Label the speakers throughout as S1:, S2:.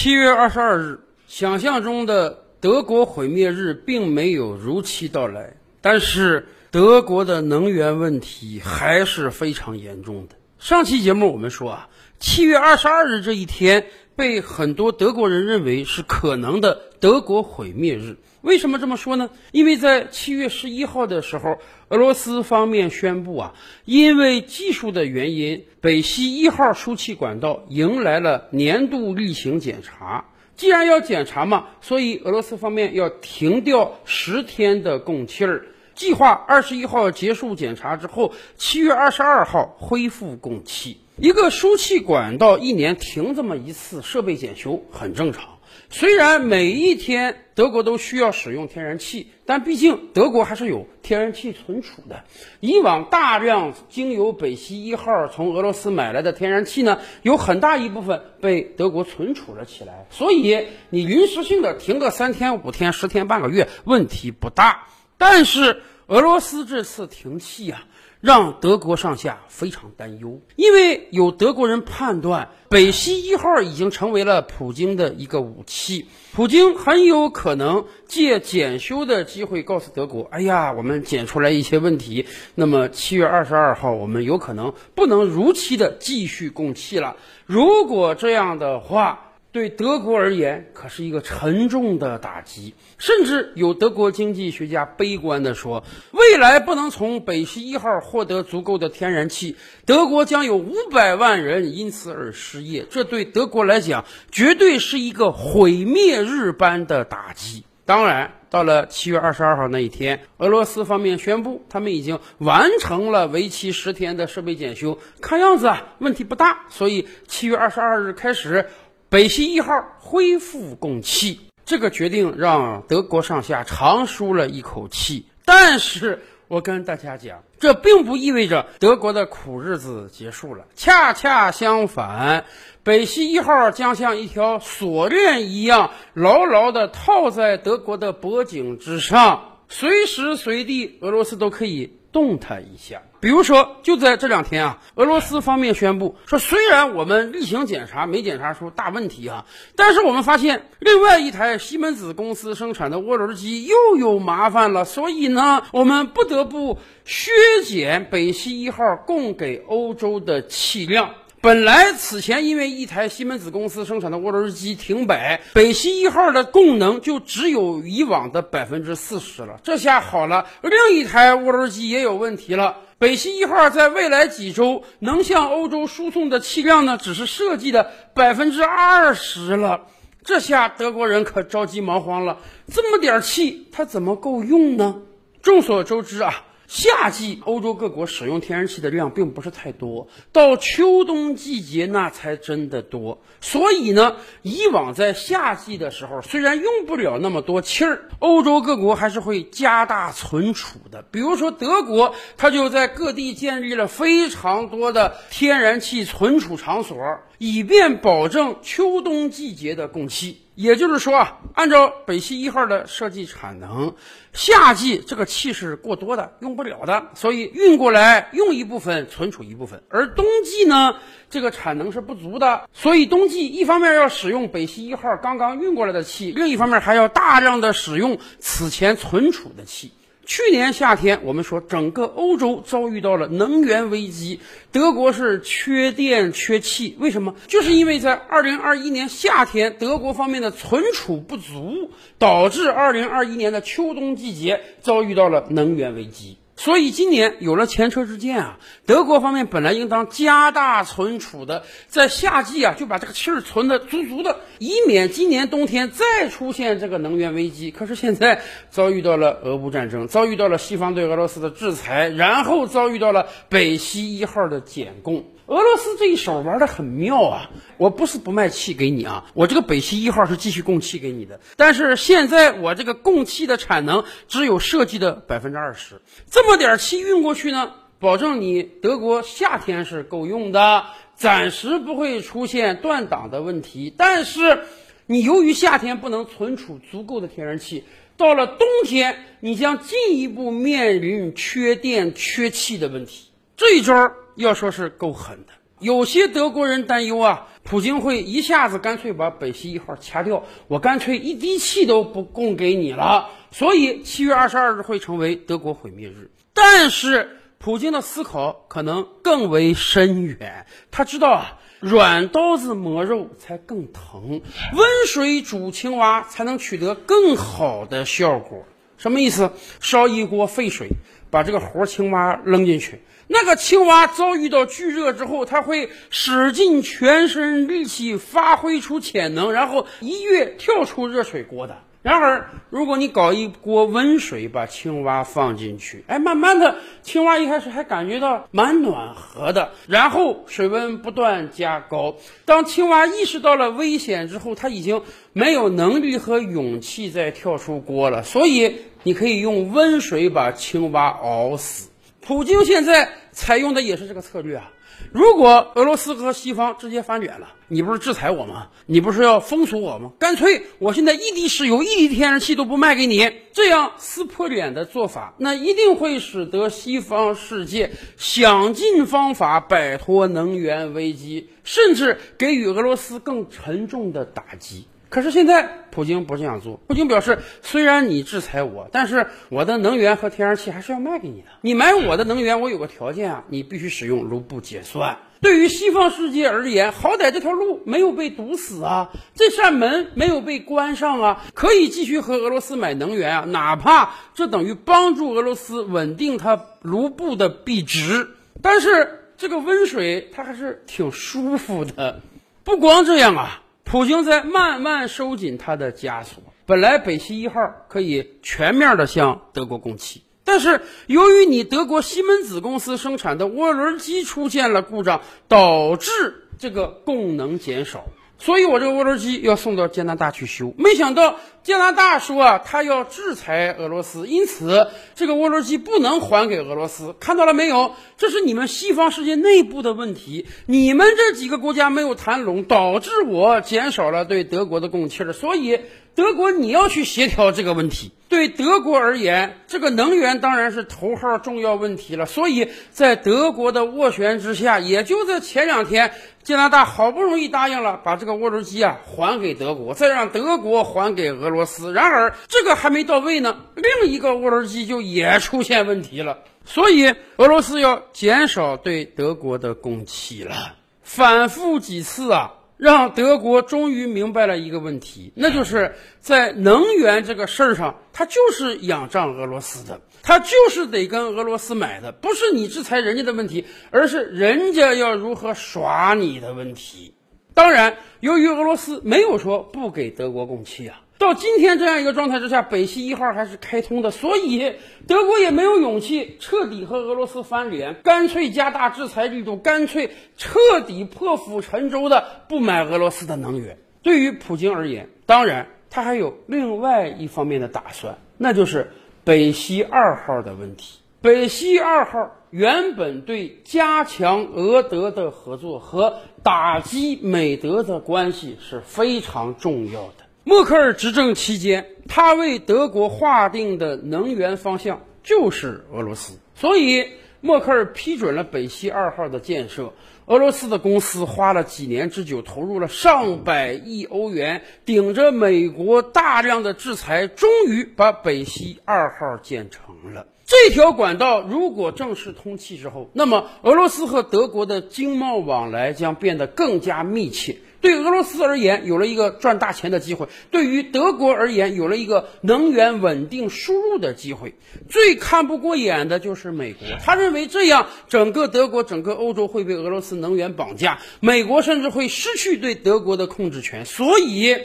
S1: 七月二十二日，想象中的德国毁灭日并没有如期到来，但是德国的能源问题还是非常严重的。上期节目我们说啊，七月二十二日这一天被很多德国人认为是可能的德国毁灭日。为什么这么说呢？因为在七月十一号的时候，俄罗斯方面宣布啊，因为技术的原因，北溪一号输气管道迎来了年度例行检查。既然要检查嘛，所以俄罗斯方面要停掉十天的供气儿。计划二十一号结束检查之后，七月二十二号恢复供气。一个输气管道一年停这么一次设备检修很正常。虽然每一天德国都需要使用天然气，但毕竟德国还是有天然气存储的。以往大量经由北溪一号从俄罗斯买来的天然气呢，有很大一部分被德国存储了起来。所以你临时性的停个三天、五天、十天、半个月，问题不大。但是俄罗斯这次停气啊。让德国上下非常担忧，因为有德国人判断北溪一号已经成为了普京的一个武器，普京很有可能借检修的机会告诉德国：“哎呀，我们检出来一些问题，那么七月二十二号我们有可能不能如期的继续供气了。如果这样的话。”对德国而言，可是一个沉重的打击。甚至有德国经济学家悲观地说，未来不能从北溪一号获得足够的天然气，德国将有五百万人因此而失业。这对德国来讲，绝对是一个毁灭日般的打击。当然，到了七月二十二号那一天，俄罗斯方面宣布，他们已经完成了为期十天的设备检修，看样子啊，问题不大。所以，七月二十二日开始。北溪一号恢复供气，这个决定让德国上下长舒了一口气。但是我跟大家讲，这并不意味着德国的苦日子结束了。恰恰相反，北溪一号将像一条锁链一样，牢牢地套在德国的脖颈之上，随时随地，俄罗斯都可以。动弹一下，比如说，就在这两天啊，俄罗斯方面宣布说，虽然我们例行检查没检查出大问题啊，但是我们发现另外一台西门子公司生产的涡轮机又有麻烦了，所以呢，我们不得不削减北溪一号供给欧洲的气量。本来此前因为一台西门子公司生产的涡轮机停摆，北溪一号的供能就只有以往的百分之四十了。这下好了，另一台涡轮机也有问题了。北溪一号在未来几周能向欧洲输送的气量呢，只是设计的百分之二十了。这下德国人可着急忙慌了，这么点气，它怎么够用呢？众所周知啊。夏季欧洲各国使用天然气的量并不是太多，到秋冬季节那才真的多。所以呢，以往在夏季的时候，虽然用不了那么多气儿，欧洲各国还是会加大存储的。比如说德国，它就在各地建立了非常多的天然气存储场所，以便保证秋冬季节的供气。也就是说啊，按照北溪一号的设计产能，夏季这个气是过多的，用不了的，所以运过来用一部分，存储一部分。而冬季呢，这个产能是不足的，所以冬季一方面要使用北溪一号刚刚运过来的气，另一方面还要大量的使用此前存储的气。去年夏天，我们说整个欧洲遭遇到了能源危机，德国是缺电缺气，为什么？就是因为在二零二一年夏天，德国方面的存储不足，导致二零二一年的秋冬季节遭遇到了能源危机。所以今年有了前车之鉴啊，德国方面本来应当加大存储的，在夏季啊就把这个气儿存的足足的，以免今年冬天再出现这个能源危机。可是现在遭遇到了俄乌战争，遭遇到了西方对俄罗斯的制裁，然后遭遇到了北溪一号的减供。俄罗斯这一手玩的很妙啊！我不是不卖气给你啊，我这个北溪一号是继续供气给你的，但是现在我这个供气的产能只有设计的百分之二十，这么点气运过去呢，保证你德国夏天是够用的，暂时不会出现断档的问题。但是你由于夏天不能存储足够的天然气，到了冬天你将进一步面临缺电缺气的问题。这一招。要说是够狠的，有些德国人担忧啊，普京会一下子干脆把北溪一号掐掉，我干脆一滴气都不供给你了。所以七月二十二日会成为德国毁灭日。但是普京的思考可能更为深远，他知道啊，软刀子磨肉才更疼，温水煮青蛙才能取得更好的效果。什么意思？烧一锅沸水，把这个活青蛙扔进去。那个青蛙遭遇到巨热之后，它会使尽全身力气发挥出潜能，然后一跃跳出热水锅的。然而，如果你搞一锅温水把青蛙放进去，哎，慢慢的，青蛙一开始还感觉到蛮暖和的，然后水温不断加高。当青蛙意识到了危险之后，它已经没有能力和勇气再跳出锅了。所以，你可以用温水把青蛙熬死。普京现在采用的也是这个策略啊！如果俄罗斯和西方直接翻脸了，你不是制裁我吗？你不是要封锁我吗？干脆我现在一滴石油、一滴天然气都不卖给你，这样撕破脸的做法，那一定会使得西方世界想尽方法摆脱能源危机，甚至给予俄罗斯更沉重的打击。可是现在，普京不这样做。普京表示，虽然你制裁我，但是我的能源和天然气还是要卖给你的。你买我的能源，我有个条件啊，你必须使用卢布结算。对于西方世界而言，好歹这条路没有被堵死啊，这扇门没有被关上啊，可以继续和俄罗斯买能源啊，哪怕这等于帮助俄罗斯稳定它卢布的币值。但是这个温水它还是挺舒服的。不光这样啊。普京在慢慢收紧他的枷锁。本来北溪一号可以全面的向德国供气，但是由于你德国西门子公司生产的涡轮机出现了故障，导致这个供能减少。所以我这个涡轮机要送到加拿大去修，没想到加拿大说啊，他要制裁俄罗斯，因此这个涡轮机不能还给俄罗斯。看到了没有？这是你们西方世界内部的问题，你们这几个国家没有谈拢，导致我减少了对德国的供气儿。所以德国你要去协调这个问题。对德国而言，这个能源当然是头号重要问题了。所以在德国的斡旋之下，也就在前两天。加拿大好不容易答应了把这个涡轮机啊还给德国，再让德国还给俄罗斯。然而这个还没到位呢，另一个涡轮机就也出现问题了。所以俄罗斯要减少对德国的供气了。反复几次啊，让德国终于明白了一个问题，那就是在能源这个事儿上，他就是仰仗俄罗斯的。他就是得跟俄罗斯买的，不是你制裁人家的问题，而是人家要如何耍你的问题。当然，由于俄罗斯没有说不给德国供气啊，到今天这样一个状态之下，北溪一号还是开通的，所以德国也没有勇气彻底和俄罗斯翻脸，干脆加大制裁力度，干脆彻底破釜沉舟的不买俄罗斯的能源。对于普京而言，当然他还有另外一方面的打算，那就是。北溪二号的问题，北溪二号原本对加强俄德的合作和打击美德的关系是非常重要的。默克尔执政期间，他为德国划定的能源方向就是俄罗斯，所以默克尔批准了北溪二号的建设。俄罗斯的公司花了几年之久，投入了上百亿欧元，顶着美国大量的制裁，终于把北溪二号建成了。这条管道如果正式通气之后，那么俄罗斯和德国的经贸往来将变得更加密切。对俄罗斯而言，有了一个赚大钱的机会；对于德国而言，有了一个能源稳定输入的机会。最看不过眼的就是美国，他认为这样整个德国、整个欧洲会被俄罗斯能源绑架，美国甚至会失去对德国的控制权。所以。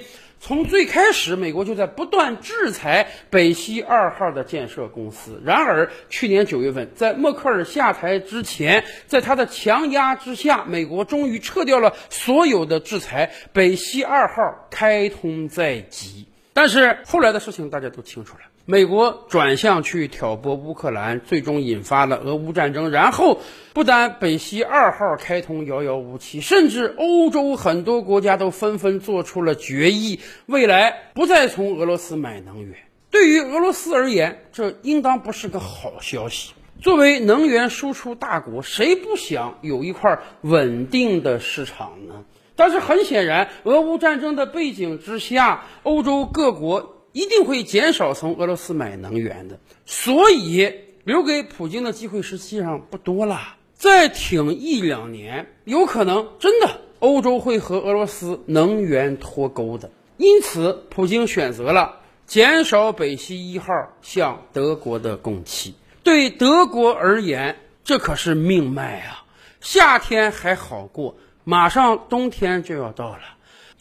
S1: 从最开始，美国就在不断制裁北溪二号的建设公司。然而，去年九月份，在默克尔下台之前，在他的强压之下，美国终于撤掉了所有的制裁，北溪二号开通在即。但是后来的事情大家都清楚了。美国转向去挑拨乌克兰，最终引发了俄乌战争。然后，不但北溪二号开通遥遥无期，甚至欧洲很多国家都纷纷做出了决议，未来不再从俄罗斯买能源。对于俄罗斯而言，这应当不是个好消息。作为能源输出大国，谁不想有一块稳定的市场呢？但是很显然，俄乌战争的背景之下，欧洲各国一定会减少从俄罗斯买能源的，所以留给普京的机会实际上不多了。再挺一两年，有可能真的欧洲会和俄罗斯能源脱钩的。因此，普京选择了减少北溪一号向德国的供气。对德国而言，这可是命脉啊！夏天还好过，马上冬天就要到了。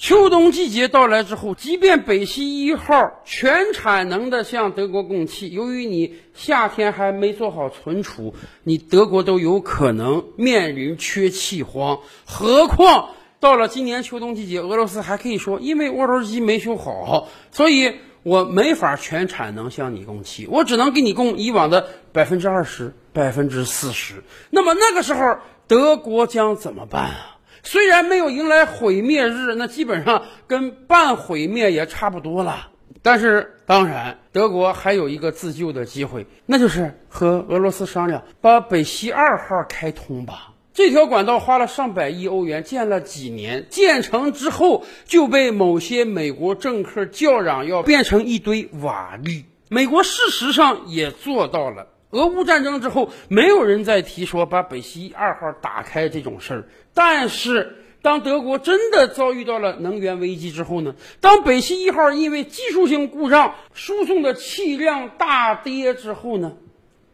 S1: 秋冬季节到来之后，即便北溪一号全产能的向德国供气，由于你夏天还没做好存储，你德国都有可能面临缺气荒。何况到了今年秋冬季节，俄罗斯还可以说，因为涡轮机没修好，所以。我没法全产能向你供气，我只能给你供以往的百分之二十、百分之四十。那么那个时候，德国将怎么办啊？虽然没有迎来毁灭日，那基本上跟半毁灭也差不多了。但是，当然，德国还有一个自救的机会，那就是和俄罗斯商量，把北溪二号开通吧。这条管道花了上百亿欧元建了几年，建成之后就被某些美国政客叫嚷要变成一堆瓦砾。美国事实上也做到了。俄乌战争之后，没有人再提说把北溪二号打开这种事儿。但是，当德国真的遭遇到了能源危机之后呢？当北溪一号因为技术性故障输送的气量大跌之后呢？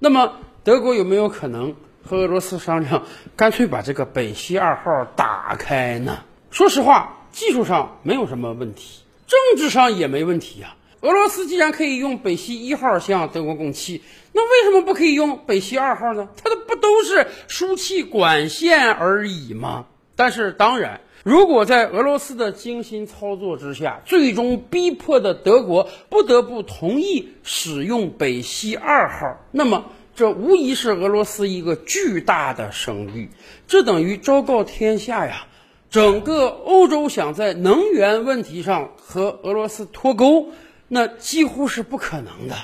S1: 那么，德国有没有可能？和俄罗斯商量，干脆把这个北溪二号打开呢。说实话，技术上没有什么问题，政治上也没问题呀。俄罗斯既然可以用北溪一号向德国供气，那为什么不可以用北溪二号呢？它的不都是输气管线而已吗？但是当然，如果在俄罗斯的精心操作之下，最终逼迫的德国不得不同意使用北溪二号，那么。这无疑是俄罗斯一个巨大的声誉，这等于昭告天下呀！整个欧洲想在能源问题上和俄罗斯脱钩，那几乎是不可能的。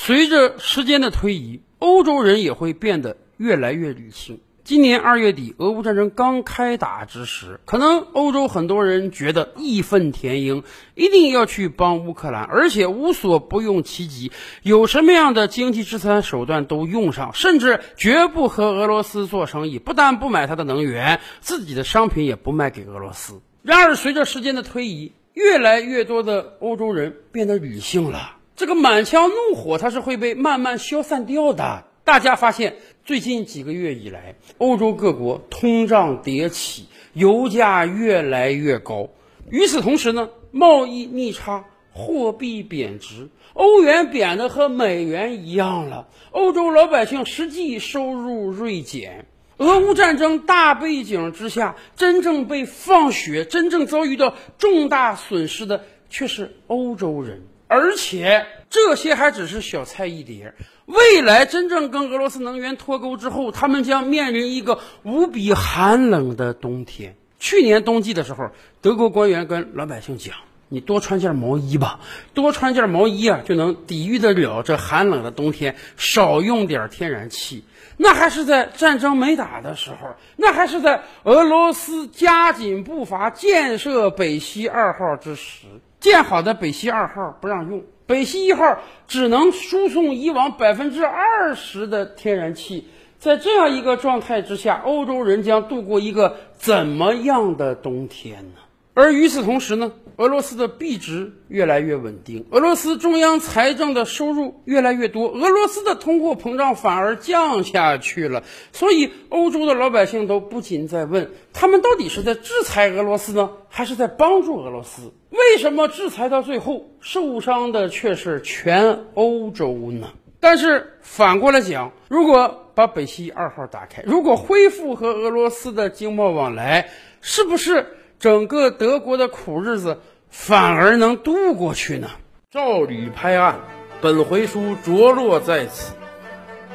S1: 随着时间的推移，欧洲人也会变得越来越理性。今年二月底，俄乌战争刚开打之时，可能欧洲很多人觉得义愤填膺，一定要去帮乌克兰，而且无所不用其极，有什么样的经济制裁手段都用上，甚至绝不和俄罗斯做生意，不但不买它的能源，自己的商品也不卖给俄罗斯。然而，随着时间的推移，越来越多的欧洲人变得理性了，这个满腔怒火它是会被慢慢消散掉的。大家发现。最近几个月以来，欧洲各国通胀迭起，油价越来越高。与此同时呢，贸易逆差，货币贬值，欧元贬得和美元一样了。欧洲老百姓实际收入锐减。俄乌战争大背景之下，真正被放血、真正遭遇到重大损失的却是欧洲人，而且这些还只是小菜一碟。未来真正跟俄罗斯能源脱钩之后，他们将面临一个无比寒冷的冬天。去年冬季的时候，德国官员跟老百姓讲：“你多穿件毛衣吧，多穿件毛衣啊，就能抵御得了这寒冷的冬天。少用点天然气。”那还是在战争没打的时候，那还是在俄罗斯加紧步伐建设北溪二号之时。建好的北溪二号不让用。北溪一号只能输送以往百分之二十的天然气，在这样一个状态之下，欧洲人将度过一个怎么样的冬天呢？而与此同时呢，俄罗斯的币值越来越稳定，俄罗斯中央财政的收入越来越多，俄罗斯的通货膨胀反而降下去了。所以，欧洲的老百姓都不禁在问：他们到底是在制裁俄罗斯呢，还是在帮助俄罗斯？为什么制裁到最后受伤的却是全欧洲呢？但是反过来讲，如果把北溪二号打开，如果恢复和俄罗斯的经贸往来，是不是？整个德国的苦日子反而能度过去呢。
S2: 照吕拍案，本回书着落在此。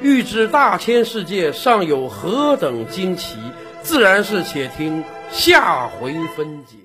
S2: 欲知大千世界尚有何等惊奇，自然是且听下回分解。